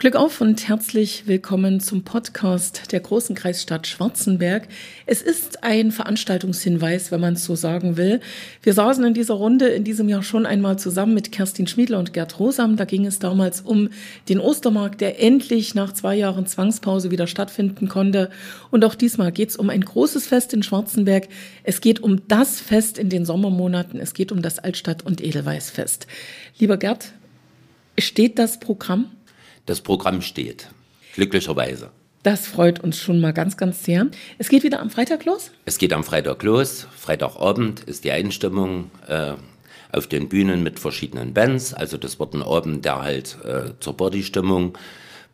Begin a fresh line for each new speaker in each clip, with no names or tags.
Glück auf und herzlich willkommen zum Podcast der großen Kreisstadt Schwarzenberg. Es ist ein Veranstaltungshinweis, wenn man es so sagen will. Wir saßen in dieser Runde in diesem Jahr schon einmal zusammen mit Kerstin Schmiedler und Gerd Rosam. Da ging es damals um den Ostermarkt, der endlich nach zwei Jahren Zwangspause wieder stattfinden konnte. Und auch diesmal geht es um ein großes Fest in Schwarzenberg. Es geht um das Fest in den Sommermonaten. Es geht um das Altstadt- und Edelweißfest. Lieber Gerd, steht das Programm?
Das Programm steht, glücklicherweise.
Das freut uns schon mal ganz, ganz sehr. Es geht wieder am Freitag los?
Es geht am Freitag los. Freitagabend ist die Einstimmung äh, auf den Bühnen mit verschiedenen Bands. Also das wird ein Abend, der halt äh, zur Bodystimmung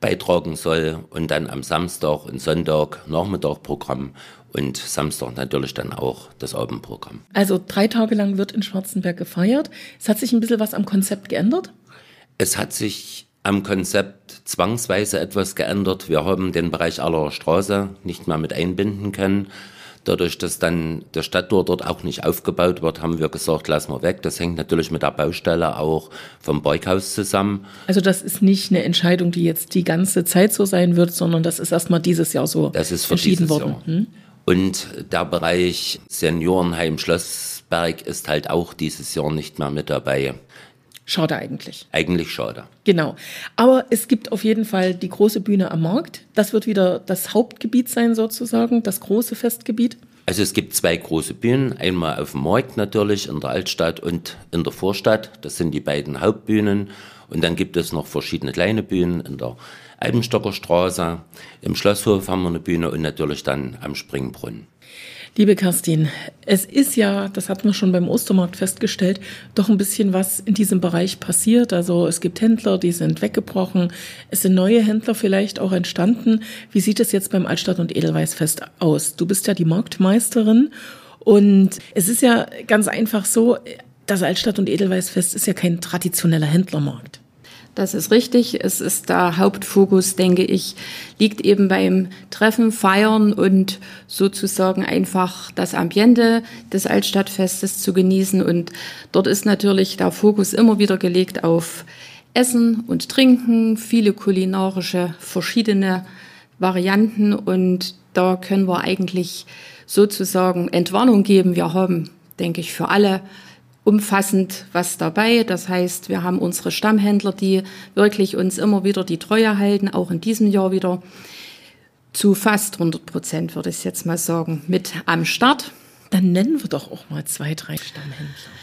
beitragen soll. Und dann am Samstag und Sonntag Nachmittag Programm und Samstag natürlich dann auch das Abendprogramm.
Also drei Tage lang wird in Schwarzenberg gefeiert. Es hat sich ein bisschen was am Konzept geändert?
Es hat sich am Konzept zwangsweise etwas geändert. Wir haben den Bereich aller Straße nicht mehr mit einbinden können. Dadurch, dass dann der Stadttor dort auch nicht aufgebaut wird, haben wir gesagt, lassen wir weg. Das hängt natürlich mit der Baustelle auch vom Parkhaus zusammen.
Also das ist nicht eine Entscheidung, die jetzt die ganze Zeit so sein wird, sondern das ist erstmal dieses Jahr so
das ist
entschieden worden.
Hm? Und der Bereich Seniorenheim Schlossberg ist halt auch dieses Jahr nicht mehr mit dabei.
Schade eigentlich.
Eigentlich schade.
Genau. Aber es gibt auf jeden Fall die große Bühne am Markt. Das wird wieder das Hauptgebiet sein sozusagen, das große Festgebiet.
Also es gibt zwei große Bühnen, einmal auf dem Markt natürlich in der Altstadt und in der Vorstadt. Das sind die beiden Hauptbühnen. Und dann gibt es noch verschiedene kleine Bühnen in der Albenstocker Straße. Im Schlosshof haben wir eine Bühne und natürlich dann am Springbrunnen.
Liebe Kerstin, es ist ja, das hat man schon beim Ostermarkt festgestellt, doch ein bisschen was in diesem Bereich passiert. Also es gibt Händler, die sind weggebrochen. Es sind neue Händler vielleicht auch entstanden. Wie sieht es jetzt beim Altstadt- und Edelweißfest aus? Du bist ja die Marktmeisterin und es ist ja ganz einfach so, das Altstadt- und Edelweißfest ist ja kein traditioneller Händlermarkt.
Das ist richtig. Es ist der Hauptfokus, denke ich, liegt eben beim Treffen, Feiern und sozusagen einfach das Ambiente des Altstadtfestes zu genießen. Und dort ist natürlich der Fokus immer wieder gelegt auf Essen und Trinken, viele kulinarische verschiedene Varianten. Und da können wir eigentlich sozusagen Entwarnung geben. Wir haben, denke ich, für alle umfassend was dabei. Das heißt, wir haben unsere Stammhändler, die wirklich uns immer wieder die Treue halten, auch in diesem Jahr wieder zu fast 100 Prozent, würde ich jetzt mal sagen, mit am Start.
Dann nennen wir doch auch mal zwei, drei Stammhändler.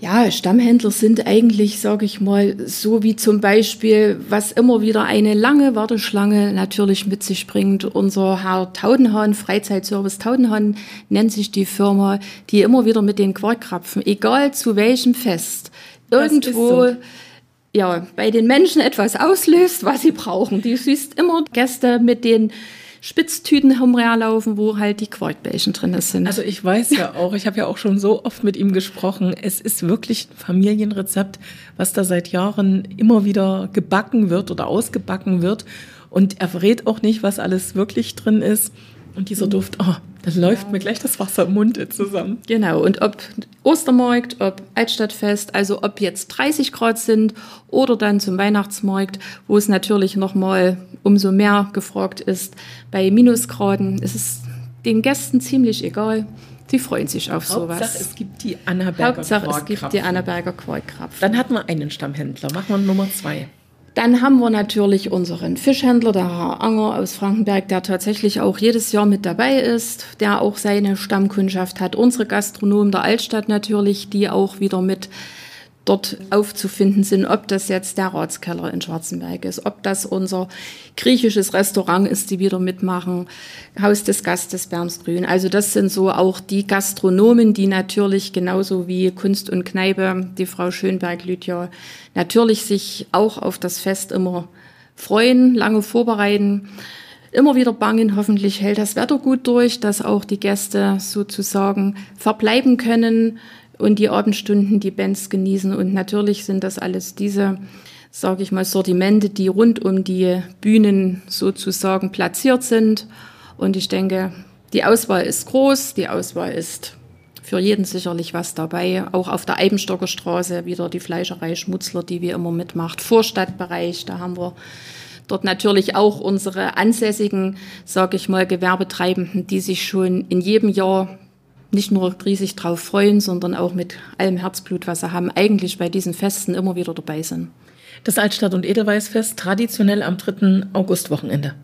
Ja, Stammhändler sind eigentlich, sage ich mal, so wie zum Beispiel, was immer wieder eine lange Warteschlange natürlich mit sich bringt. Unser Herr Taudenhahn, Freizeitservice Taudenhahn nennt sich die Firma, die immer wieder mit den Quarkkrapfen, egal zu welchem Fest, irgendwo so. ja, bei den Menschen etwas auslöst, was sie brauchen. Die süßt immer Gäste mit den Spitztüten herumlaufen, wo halt die Quarkbällchen drin sind.
Also ich weiß ja auch, ich habe ja auch schon so oft mit ihm gesprochen, es ist wirklich ein Familienrezept, was da seit Jahren immer wieder gebacken wird oder ausgebacken wird. Und er verrät auch nicht, was alles wirklich drin ist. Und dieser Duft, oh, da läuft mir gleich das Wasser im Mund zusammen.
Genau, und ob Ostermarkt, ob Altstadtfest, also ob jetzt 30 Grad sind oder dann zum Weihnachtsmarkt, wo es natürlich nochmal umso mehr gefragt ist, bei Minusgraden ist es den Gästen ziemlich egal. Sie freuen sich auf sowas.
Hauptsache, es gibt die Annaberger
Hauptsache, es gibt die Annaberger Quarkkrapfen.
Dann hatten wir einen Stammhändler. Machen wir Nummer zwei.
Dann haben wir natürlich unseren Fischhändler, der Herr Anger aus Frankenberg, der tatsächlich auch jedes Jahr mit dabei ist, der auch seine Stammkundschaft hat. Unsere Gastronomen der Altstadt natürlich, die auch wieder mit dort aufzufinden sind, ob das jetzt der Ratskeller in Schwarzenberg ist, ob das unser griechisches Restaurant ist, die wieder mitmachen, Haus des Gastes Bernsgrün. Also das sind so auch die Gastronomen, die natürlich genauso wie Kunst und Kneipe, die Frau Schönberg-Lütja, natürlich sich auch auf das Fest immer freuen, lange vorbereiten immer wieder bangen. Hoffentlich hält das Wetter gut durch, dass auch die Gäste sozusagen verbleiben können, und die Abendstunden die Bands genießen. Und natürlich sind das alles diese, sage ich mal, Sortimente, die rund um die Bühnen sozusagen platziert sind. Und ich denke, die Auswahl ist groß, die Auswahl ist für jeden sicherlich was dabei. Auch auf der Eibenstocker Straße wieder die Fleischerei Schmutzler, die wir immer mitmacht. Vorstadtbereich, da haben wir dort natürlich auch unsere ansässigen, sage ich mal, Gewerbetreibenden, die sich schon in jedem Jahr nicht nur riesig drauf freuen, sondern auch mit allem Herzblut, was sie haben, eigentlich bei diesen Festen immer wieder dabei sind.
Das Altstadt- und Edelweißfest traditionell am 3. Augustwochenende.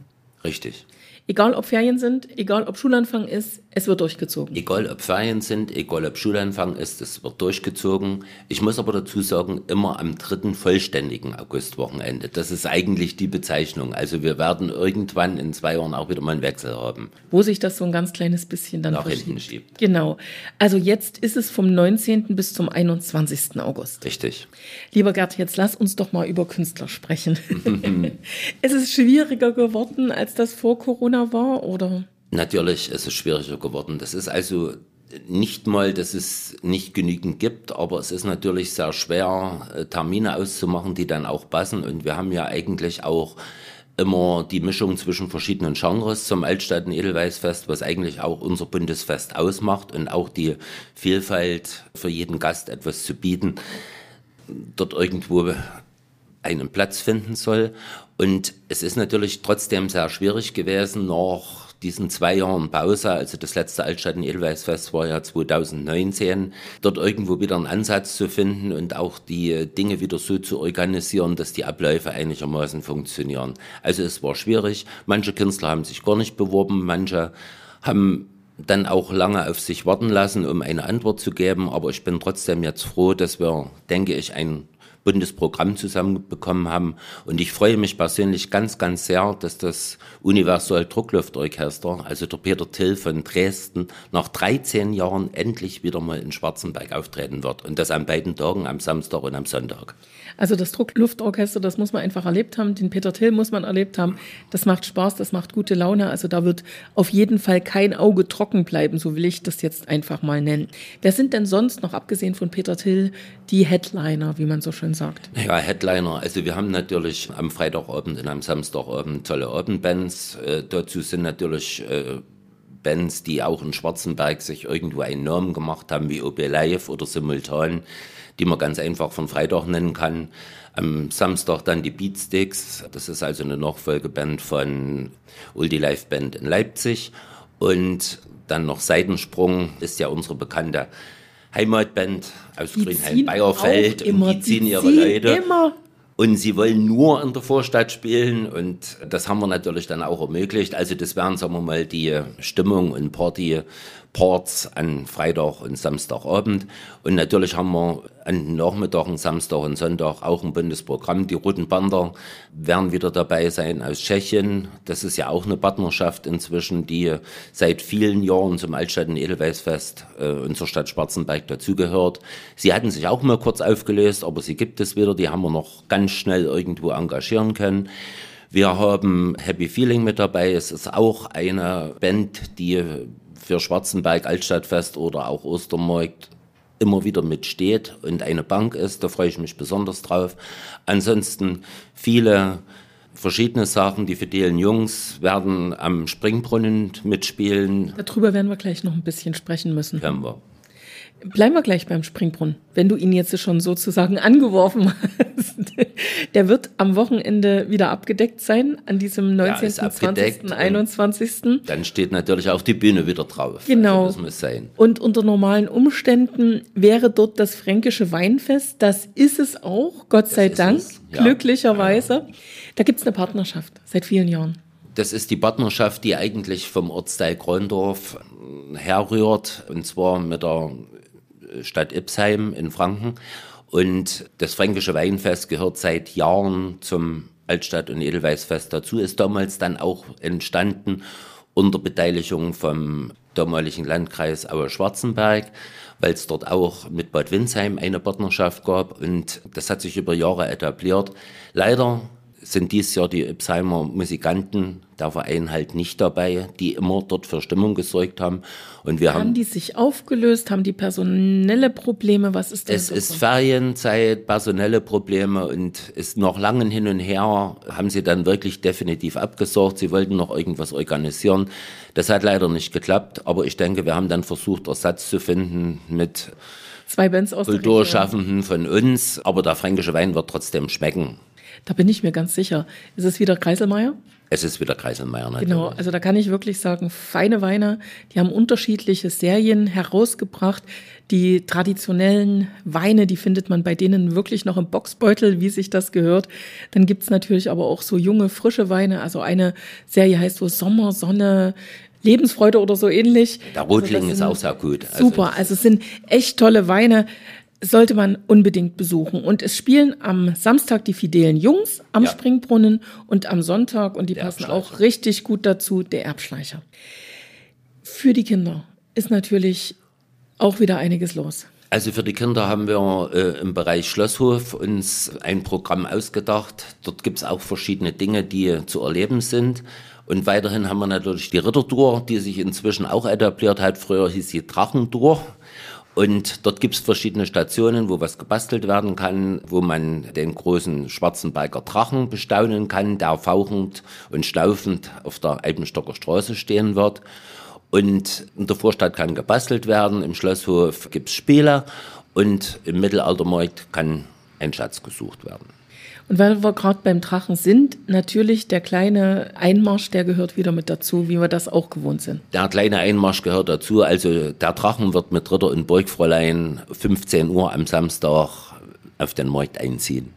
Richtig.
Egal ob Ferien sind, egal ob Schulanfang ist, es wird durchgezogen.
Egal ob Ferien sind, egal ob Schulanfang ist, es wird durchgezogen. Ich muss aber dazu sagen, immer am dritten vollständigen Augustwochenende. Das ist eigentlich die Bezeichnung. Also wir werden irgendwann in zwei Jahren auch wieder mal einen Wechsel haben.
Wo sich das so ein ganz kleines bisschen dann
Nach hinten schiebt.
Genau. Also jetzt ist es vom 19. bis zum 21. August.
Richtig.
Lieber Gerd, jetzt lass uns doch mal über Künstler sprechen. es ist schwieriger geworden, als das vor Corona war, oder?
Natürlich ist es schwieriger geworden. Das ist also nicht mal, dass es nicht genügend gibt, aber es ist natürlich sehr schwer, äh, Termine auszumachen, die dann auch passen. Und wir haben ja eigentlich auch immer die Mischung zwischen verschiedenen Genres zum und Edelweißfest, was eigentlich auch unser Bundesfest ausmacht und auch die Vielfalt für jeden Gast etwas zu bieten, dort irgendwo einen Platz finden soll. Und es ist natürlich trotzdem sehr schwierig gewesen, nach diesen zwei Jahren Pause, also das letzte Altstadt- und Edelweißfest war ja 2019, dort irgendwo wieder einen Ansatz zu finden und auch die Dinge wieder so zu organisieren, dass die Abläufe einigermaßen funktionieren. Also es war schwierig. Manche Künstler haben sich gar nicht beworben, manche haben dann auch lange auf sich warten lassen, um eine Antwort zu geben. Aber ich bin trotzdem jetzt froh, dass wir, denke ich, ein Bundesprogramm zusammenbekommen haben. Und ich freue mich persönlich ganz, ganz sehr, dass das Universal Druckluftorchester, also der Peter Till von Dresden, nach 13 Jahren endlich wieder mal in Schwarzenberg auftreten wird. Und das an beiden Tagen, am Samstag und am Sonntag.
Also das Druckluftorchester, das muss man einfach erlebt haben. Den Peter Till muss man erlebt haben. Das macht Spaß, das macht gute Laune. Also da wird auf jeden Fall kein Auge trocken bleiben, so will ich das jetzt einfach mal nennen. Wer sind denn sonst noch, abgesehen von Peter Till, die Headliner, wie man so schön sagt?
Ja, Headliner. Also wir haben natürlich am Freitagabend und am Samstagabend tolle Abendbands. Äh, dazu sind natürlich äh, Bands, die auch in Schwarzenberg sich irgendwo einen Namen gemacht haben, wie OB Live oder Simultan, die man ganz einfach von Freitag nennen kann. Am Samstag dann die Beatsticks. Das ist also eine Nachfolgeband von Uldi Live Band in Leipzig. Und dann noch Seitensprung ist ja unsere bekannte Heimatband aus
Die
Grünheim
ziehen
Bayerfeld
auch immer,
und die ziehen ihre
ziehen
Leute.
immer.
Und sie wollen nur in der Vorstadt spielen und das haben wir natürlich dann auch ermöglicht. Also das wären, sagen wir mal, die Stimmung und Party Parts an Freitag und Samstagabend. Und natürlich haben wir an Nachmittagen, Samstag und Sonntag auch ein Bundesprogramm. Die Roten Bander werden wieder dabei sein aus Tschechien. Das ist ja auch eine Partnerschaft inzwischen, die seit vielen Jahren zum Altstadt- und Edelweißfest äh, unserer Stadt Schwarzenberg dazugehört. Sie hatten sich auch mal kurz aufgelöst, aber sie gibt es wieder. Die haben wir noch ganz schnell irgendwo engagieren können. Wir haben Happy Feeling mit dabei. Es ist auch eine Band, die für Schwarzenberg, Altstadtfest oder auch Ostermarkt immer wieder mitsteht und eine Bank ist. Da freue ich mich besonders drauf. Ansonsten viele verschiedene Sachen. Die fidelen Jungs werden am Springbrunnen mitspielen.
Darüber werden wir gleich noch ein bisschen sprechen müssen.
Können wir.
Bleiben wir gleich beim Springbrunnen, wenn du ihn jetzt schon sozusagen angeworfen hast. Der wird am Wochenende wieder abgedeckt sein, an diesem 19.,
ist abgedeckt
20.,
und-
21.
Dann steht natürlich auch die Bühne wieder drauf.
Genau.
Also das muss sein.
Und unter normalen Umständen wäre dort das fränkische Weinfest. Das ist es auch, Gott sei
ist
Dank,
ja.
glücklicherweise. Da gibt es eine Partnerschaft seit vielen Jahren.
Das ist die Partnerschaft, die eigentlich vom Ortsteil Krondorf äh, herrührt, und zwar mit der Stadt Ipsheim in Franken. Und das Fränkische Weinfest gehört seit Jahren zum Altstadt- und Edelweißfest dazu, ist damals dann auch entstanden unter Beteiligung vom damaligen Landkreis Aue-Schwarzenberg, weil es dort auch mit Bad Windsheim eine Partnerschaft gab und das hat sich über Jahre etabliert. Leider sind dies Jahr die Ipsheimer Musikanten, der Verein halt nicht dabei, die immer dort für Stimmung gesorgt haben. Und wir
Haben
haben,
die sich aufgelöst? Haben die personelle Probleme? Was ist denn
es ist Ferienzeit, personelle Probleme und ist noch langen hin und her, haben sie dann wirklich definitiv abgesorgt. Sie wollten noch irgendwas organisieren. Das hat leider nicht geklappt, aber ich denke, wir haben dann versucht, Ersatz zu finden mit
Zwei Bands aus.
Kulturschaffenden von uns, aber der fränkische Wein wird trotzdem schmecken.
Da bin ich mir ganz sicher. Ist es wieder Kreiselmeier?
Es ist wieder Kreiselmeier
natürlich. Genau, also da kann ich wirklich sagen, feine Weine, die haben unterschiedliche Serien herausgebracht. Die traditionellen Weine, die findet man bei denen wirklich noch im Boxbeutel, wie sich das gehört. Dann gibt's natürlich aber auch so junge, frische Weine. Also eine Serie heißt so Sommer, Sonne, Lebensfreude oder so ähnlich.
Der Rotling also ist auch sehr gut.
Also super, also es sind echt tolle Weine sollte man unbedingt besuchen. Und es spielen am Samstag die fidelen Jungs am ja. Springbrunnen und am Sonntag, und die der passen auch richtig gut dazu, der Erbschleicher. Für die Kinder ist natürlich auch wieder einiges los.
Also für die Kinder haben wir äh, im Bereich Schlosshof uns ein Programm ausgedacht. Dort gibt es auch verschiedene Dinge, die zu erleben sind. Und weiterhin haben wir natürlich die Rittertour, die sich inzwischen auch etabliert hat. Früher hieß sie Drachentour. Und dort gibt es verschiedene Stationen, wo was gebastelt werden kann, wo man den großen Schwarzenberger Drachen bestaunen kann, der fauchend und schnaufend auf der Alpenstocker Straße stehen wird. Und in der Vorstadt kann gebastelt werden, im Schlosshof gibt es Spiele und im Mittelaltermarkt kann ein Schatz gesucht werden.
Und weil wir gerade beim Drachen sind, natürlich der kleine Einmarsch, der gehört wieder mit dazu, wie wir das auch gewohnt sind.
Der kleine Einmarsch gehört dazu. Also der Drachen wird mit Ritter und Burgfräulein 15 Uhr am Samstag auf den Markt einziehen.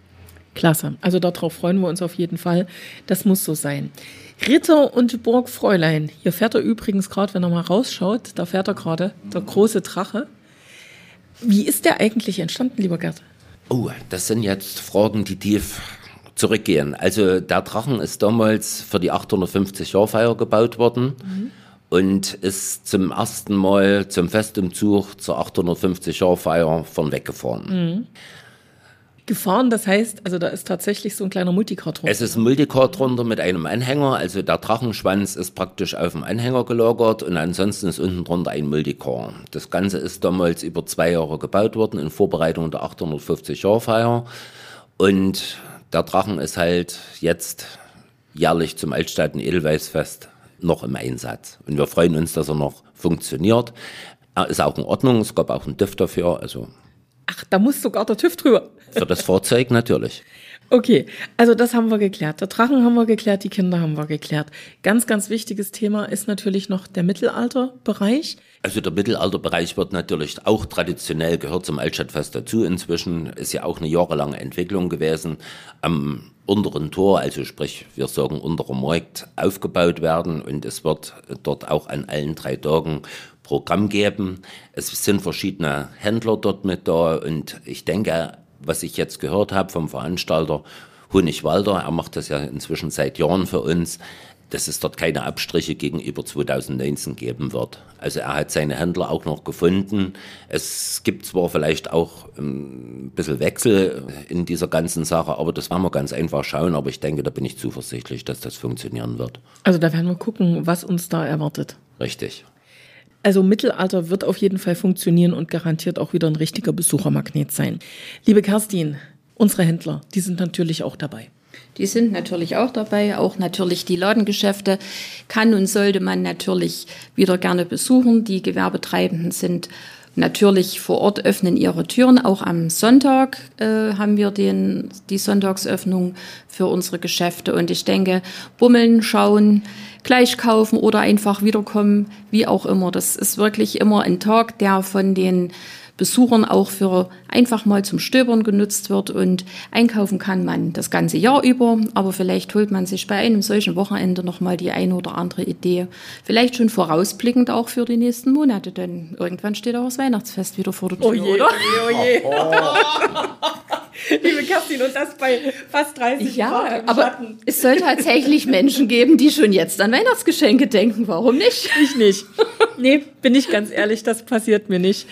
Klasse. Also darauf freuen wir uns auf jeden Fall. Das muss so sein. Ritter und Burgfräulein. Hier fährt er übrigens gerade, wenn er mal rausschaut, da fährt er gerade, der große Drache. Wie ist der eigentlich entstanden, lieber Gerd?
Oh, das sind jetzt Fragen, die tief zurückgehen. Also der Drachen ist damals für die 850-Jahr-Feier gebaut worden mhm. und ist zum ersten Mal zum Festumzug zur 850-Jahr-Feier von weggefahren. Mhm
gefahren. Das heißt, also da ist tatsächlich so ein kleiner Multicar drunter.
Es ist ein Multicar drunter mit einem Anhänger. Also der Drachenschwanz ist praktisch auf dem Anhänger gelagert und ansonsten ist unten drunter ein Multicar. Das Ganze ist damals über zwei Jahre gebaut worden in Vorbereitung der 850-Jahr-Feier. Und der Drachen ist halt jetzt jährlich zum Altstädten Edelweißfest noch im Einsatz. Und wir freuen uns, dass er noch funktioniert. Er ist auch in Ordnung. Es gab auch einen TÜV dafür. Also
Ach, da muss sogar der TÜV drüber.
Für das Fahrzeug natürlich.
Okay, also das haben wir geklärt. Der Drachen haben wir geklärt, die Kinder haben wir geklärt. Ganz, ganz wichtiges Thema ist natürlich noch der Mittelalterbereich.
Also der Mittelalterbereich wird natürlich auch traditionell gehört zum Altstadtfest dazu. Inzwischen ist ja auch eine jahrelange Entwicklung gewesen. Am unteren Tor, also sprich, wir sagen unterer Markt, aufgebaut werden und es wird dort auch an allen drei Tagen Programm geben. Es sind verschiedene Händler dort mit da und ich denke, was ich jetzt gehört habe vom Veranstalter Honigwalder, er macht das ja inzwischen seit Jahren für uns, dass es dort keine Abstriche gegenüber 2019 geben wird. Also er hat seine Händler auch noch gefunden. Es gibt zwar vielleicht auch ein bisschen Wechsel in dieser ganzen Sache, aber das werden wir ganz einfach schauen. Aber ich denke, da bin ich zuversichtlich, dass das funktionieren wird.
Also da werden wir gucken, was uns da erwartet.
Richtig.
Also Mittelalter wird auf jeden Fall funktionieren und garantiert auch wieder ein richtiger Besuchermagnet sein. Liebe Kerstin, unsere Händler, die sind natürlich auch dabei.
Die sind natürlich auch dabei, auch natürlich die Ladengeschäfte kann und sollte man natürlich wieder gerne besuchen. Die Gewerbetreibenden sind natürlich vor Ort öffnen ihre Türen. Auch am Sonntag äh, haben wir den, die Sonntagsöffnung für unsere Geschäfte. Und ich denke, bummeln, schauen, gleich kaufen oder einfach wiederkommen, wie auch immer. Das ist wirklich immer ein Tag, der von den Besuchern auch für einfach mal zum Stöbern genutzt wird und einkaufen kann man das ganze Jahr über, aber vielleicht holt man sich bei einem solchen Wochenende noch mal die eine oder andere Idee, vielleicht schon vorausblickend auch für die nächsten Monate, denn irgendwann steht auch das Weihnachtsfest wieder vor der Tür, oh je, oder? Oh je, oh
je. Liebe Kerstin, und das bei fast 30
ja, Grad im aber Schatten. es soll tatsächlich Menschen geben, die schon jetzt an Weihnachtsgeschenke denken. Warum nicht?
Ich nicht. Nee, bin ich ganz ehrlich, das passiert mir nicht.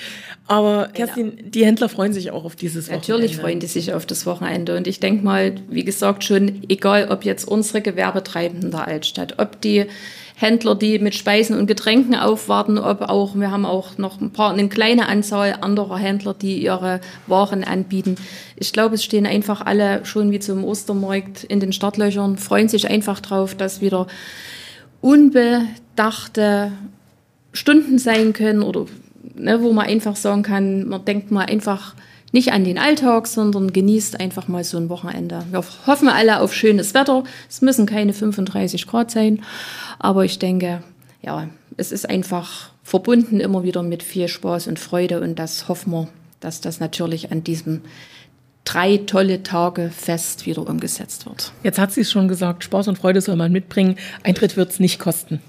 Aber Kerstin, genau. die Händler freuen sich auch auf dieses
Wochenende. Natürlich freuen die sich auf das Wochenende. Und ich denke mal, wie gesagt, schon egal, ob jetzt unsere Gewerbetreibenden der Altstadt, ob die Händler, die mit Speisen und Getränken aufwarten, ob auch, wir haben auch noch ein paar, eine kleine Anzahl anderer Händler, die ihre Waren anbieten. Ich glaube, es stehen einfach alle schon wie zum Ostermarkt in den Startlöchern, freuen sich einfach drauf, dass wieder unbedachte Stunden sein können oder ne, wo man einfach sagen kann, man denkt mal einfach nicht an den Alltag, sondern genießt einfach mal so ein Wochenende. Wir hoffen alle auf schönes Wetter. Es müssen keine 35 Grad sein, aber ich denke, ja, es ist einfach verbunden immer wieder mit viel Spaß und Freude und das hoffen wir, dass das natürlich an diesem drei tolle Tage fest wieder umgesetzt wird.
Jetzt hat sie es schon gesagt, Spaß und Freude soll man mitbringen. Eintritt wird es nicht kosten.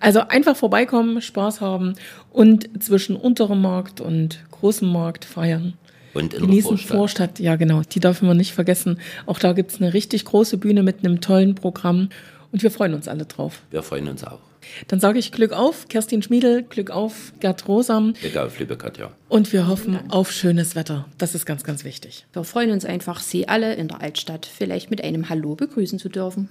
Also einfach vorbeikommen, Spaß haben und zwischen unterem Markt und großem Markt feiern.
Und in
Genießen
der Vorstadt.
Vorstadt, ja genau, die dürfen wir nicht vergessen. Auch da gibt's eine richtig große Bühne mit einem tollen Programm und wir freuen uns alle drauf.
Wir freuen uns auch.
Dann sage ich Glück auf, Kerstin Schmiedel, Glück auf, Gerd Rosam
Egal, auf liebe Katja.
und wir hoffen auf schönes Wetter. Das ist ganz, ganz wichtig.
Wir freuen uns einfach, Sie alle in der Altstadt vielleicht mit einem Hallo begrüßen zu dürfen.